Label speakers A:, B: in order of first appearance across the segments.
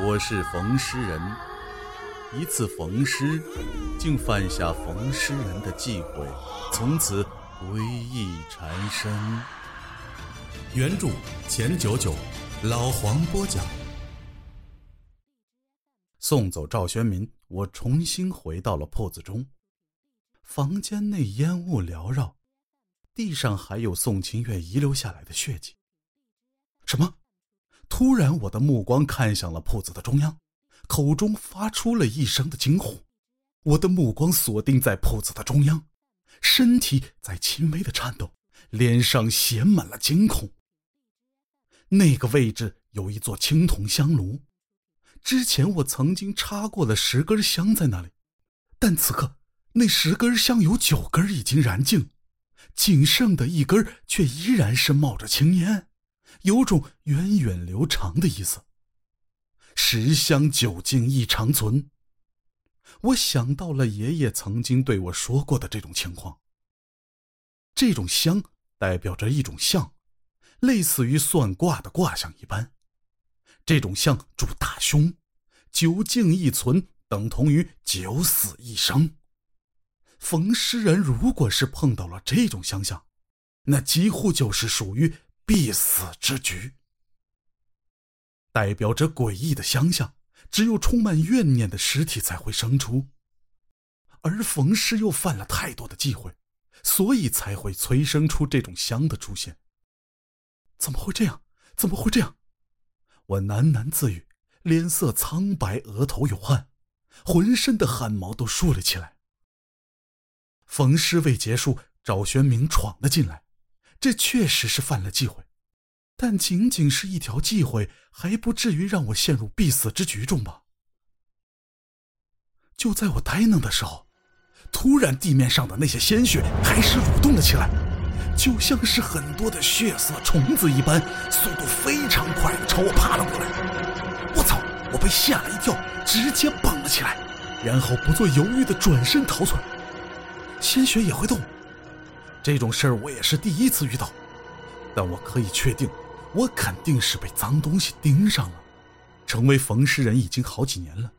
A: 我是冯诗人。一次逢诗，竟犯下冯诗人的忌讳，从此诡异缠身。
B: 原著钱九九，老黄播讲。
A: 送走赵宣民，我重新回到了铺子中。房间内烟雾缭绕，地上还有宋清月遗留下来的血迹。什么？突然，我的目光看向了铺子的中央，口中发出了一声的惊呼。我的目光锁定在铺子的中央，身体在轻微的颤抖，脸上写满了惊恐。那个位置有一座青铜香炉，之前我曾经插过了十根香在那里，但此刻那十根香有九根已经燃尽，仅剩的一根却依然是冒着青烟。有种源远流长的意思。十香九敬一长存。我想到了爷爷曾经对我说过的这种情况。这种香代表着一种相，类似于算卦的卦象一般。这种相主大凶，九敬一存等同于九死一生。逢诗人如果是碰到了这种相象，那几乎就是属于。必死之局，代表着诡异的相象，只有充满怨念的尸体才会生出。而冯氏又犯了太多的忌讳，所以才会催生出这种香的出现。怎么会这样？怎么会这样？我喃喃自语，脸色苍白，额头有汗，浑身的汗毛都竖了起来。冯尸未结束，赵玄明闯了进来。这确实是犯了忌讳，但仅仅是一条忌讳，还不至于让我陷入必死之局中吧？就在我呆愣的时候，突然地面上的那些鲜血开始蠕动了起来，就像是很多的血色虫子一般，速度非常快的朝我爬了过来。我操！我被吓了一跳，直接蹦了起来，然后不做犹豫的转身逃窜。鲜血也会动。这种事儿我也是第一次遇到，但我可以确定，我肯定是被脏东西盯上了。成为冯尸人已经好几年了，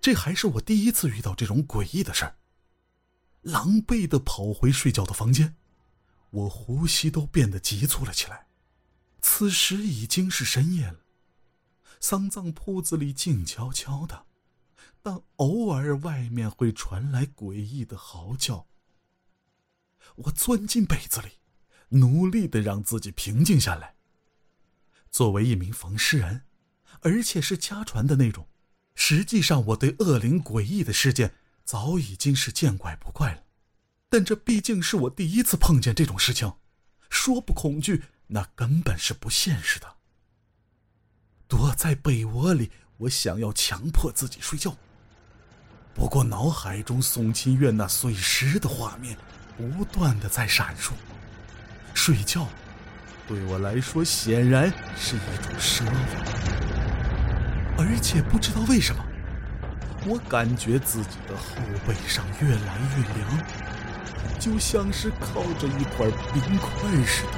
A: 这还是我第一次遇到这种诡异的事儿。狼狈的跑回睡觉的房间，我呼吸都变得急促了起来。此时已经是深夜了，丧葬铺子里静悄悄的，但偶尔外面会传来诡异的嚎叫。我钻进被子里，努力的让自己平静下来。作为一名缝尸人，而且是家传的那种，实际上我对恶灵诡异的事件早已经是见怪不怪了。但这毕竟是我第一次碰见这种事情，说不恐惧那根本是不现实的。躲在被窝里，我想要强迫自己睡觉。不过脑海中宋清月那碎尸的画面。不断的在闪烁，睡觉对我来说显然是一种奢望，而且不知道为什么，我感觉自己的后背上越来越凉，就像是靠着一块冰块似的。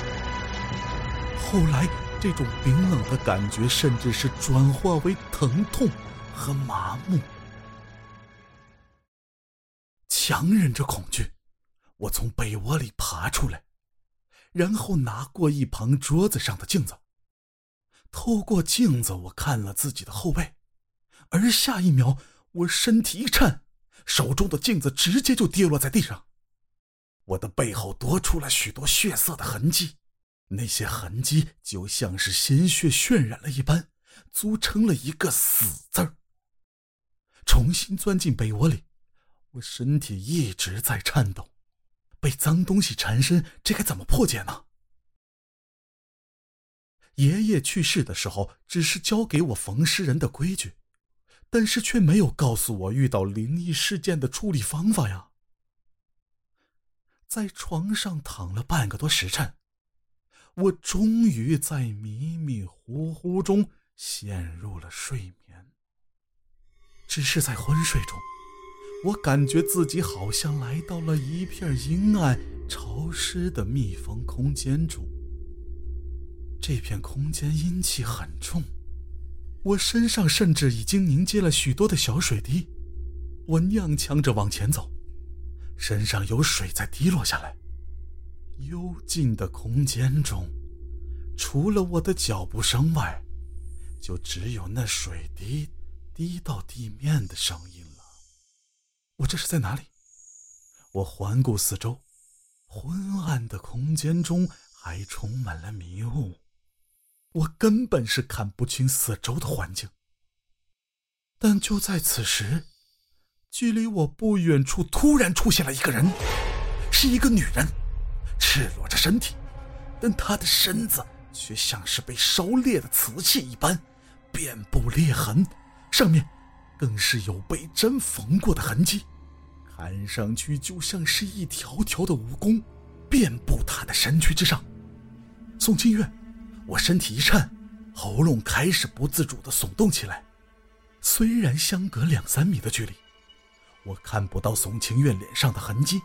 A: 后来，这种冰冷的感觉甚至是转化为疼痛和麻木，强忍着恐惧。我从被窝里爬出来，然后拿过一旁桌子上的镜子。透过镜子，我看了自己的后背，而下一秒，我身体一颤，手中的镜子直接就跌落在地上。我的背后多出了许多血色的痕迹，那些痕迹就像是鲜血渲染了一般，组成了一个“死”字。重新钻进被窝里，我身体一直在颤抖。被脏东西缠身，这该怎么破解呢？爷爷去世的时候，只是教给我缝尸人的规矩，但是却没有告诉我遇到灵异事件的处理方法呀。在床上躺了半个多时辰，我终于在迷迷糊糊中陷入了睡眠。只是在昏睡中。我感觉自己好像来到了一片阴暗、潮湿的密封空间中。这片空间阴气很重，我身上甚至已经凝结了许多的小水滴。我踉跄着往前走，身上有水在滴落下来。幽静的空间中，除了我的脚步声外，就只有那水滴滴到地面的声音了。我这是在哪里？我环顾四周，昏暗的空间中还充满了迷雾，我根本是看不清四周的环境。但就在此时，距离我不远处突然出现了一个人，是一个女人，赤裸着身体，但她的身子却像是被烧裂的瓷器一般，遍布裂痕，上面更是有被针缝过的痕迹。看上去就像是一条条的蜈蚣，遍布他的身躯之上。宋清月，我身体一颤，喉咙开始不自主的耸动起来。虽然相隔两三米的距离，我看不到宋清月脸上的痕迹，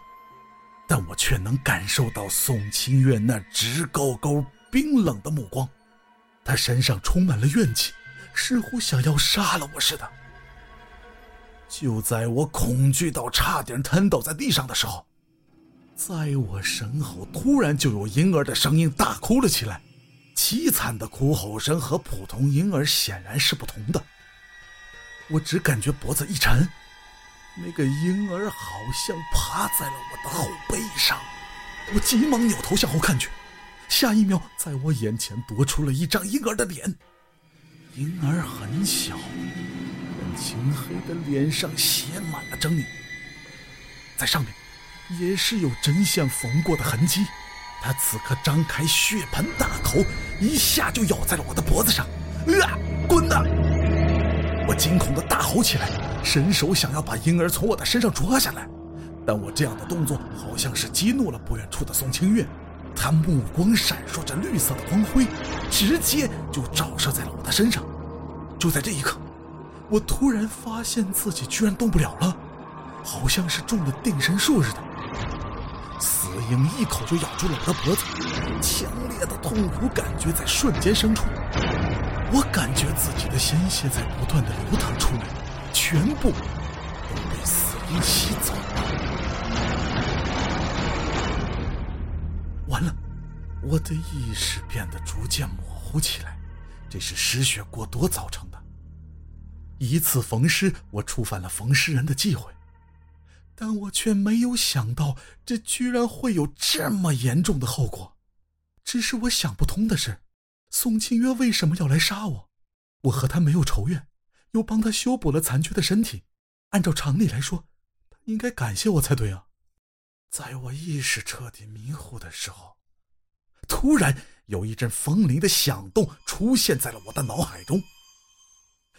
A: 但我却能感受到宋清月那直勾勾、冰冷的目光。他身上充满了怨气，似乎想要杀了我似的。就在我恐惧到差点瘫倒在地上的时候，在我身后突然就有婴儿的声音大哭了起来，凄惨的哭吼声和普通婴儿显然是不同的。我只感觉脖子一沉，那个婴儿好像趴在了我的后背上，我急忙扭头向后看去，下一秒在我眼前夺出了一张婴儿的脸，婴儿很小。青黑的脸上写满了狰狞，在上面也是有针线缝过的痕迹。他此刻张开血盆大口，一下就咬在了我的脖子上。啊！滚呐！我惊恐的大吼起来，伸手想要把婴儿从我的身上抓下来，但我这样的动作好像是激怒了不远处的宋清月，他目光闪烁着绿色的光辉，直接就照射在了我的身上。就在这一刻。我突然发现自己居然动不了了，好像是中了定身术似的。死婴一口就咬住了我的脖子，强烈的痛苦感觉在瞬间生出。我感觉自己的鲜血在不断的流淌出来，全部都被死婴吸走了。完了，我的意识变得逐渐模糊起来，这是失血过多造成的。一次逢师，我触犯了逢师人的忌讳，但我却没有想到，这居然会有这么严重的后果。只是我想不通的是，宋清月为什么要来杀我？我和他没有仇怨，又帮他修补了残缺的身体，按照常理来说，他应该感谢我才对啊。在我意识彻底迷糊的时候，突然有一阵风铃的响动出现在了我的脑海中。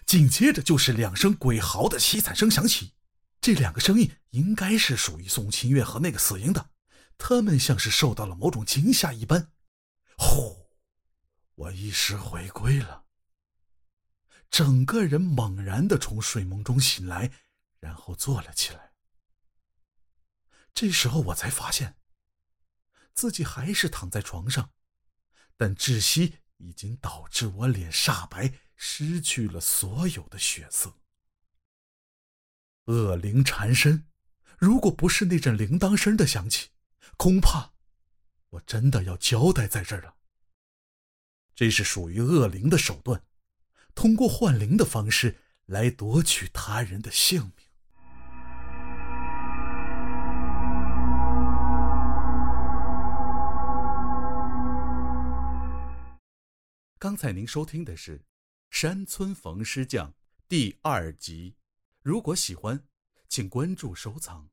A: 紧接着就是两声鬼嚎的凄惨声响起，这两个声音应该是属于宋清月和那个死婴的，他们像是受到了某种惊吓一般。呼，我意识回归了，整个人猛然的从睡梦中醒来，然后坐了起来。这时候我才发现，自己还是躺在床上，但窒息已经导致我脸煞白。失去了所有的血色。恶灵缠身，如果不是那阵铃铛声的响起，恐怕我真的要交代在这儿了。这是属于恶灵的手段，通过换灵的方式来夺取他人的性命。刚才您收听的是。山村逢师匠第二集，如果喜欢，请关注收藏。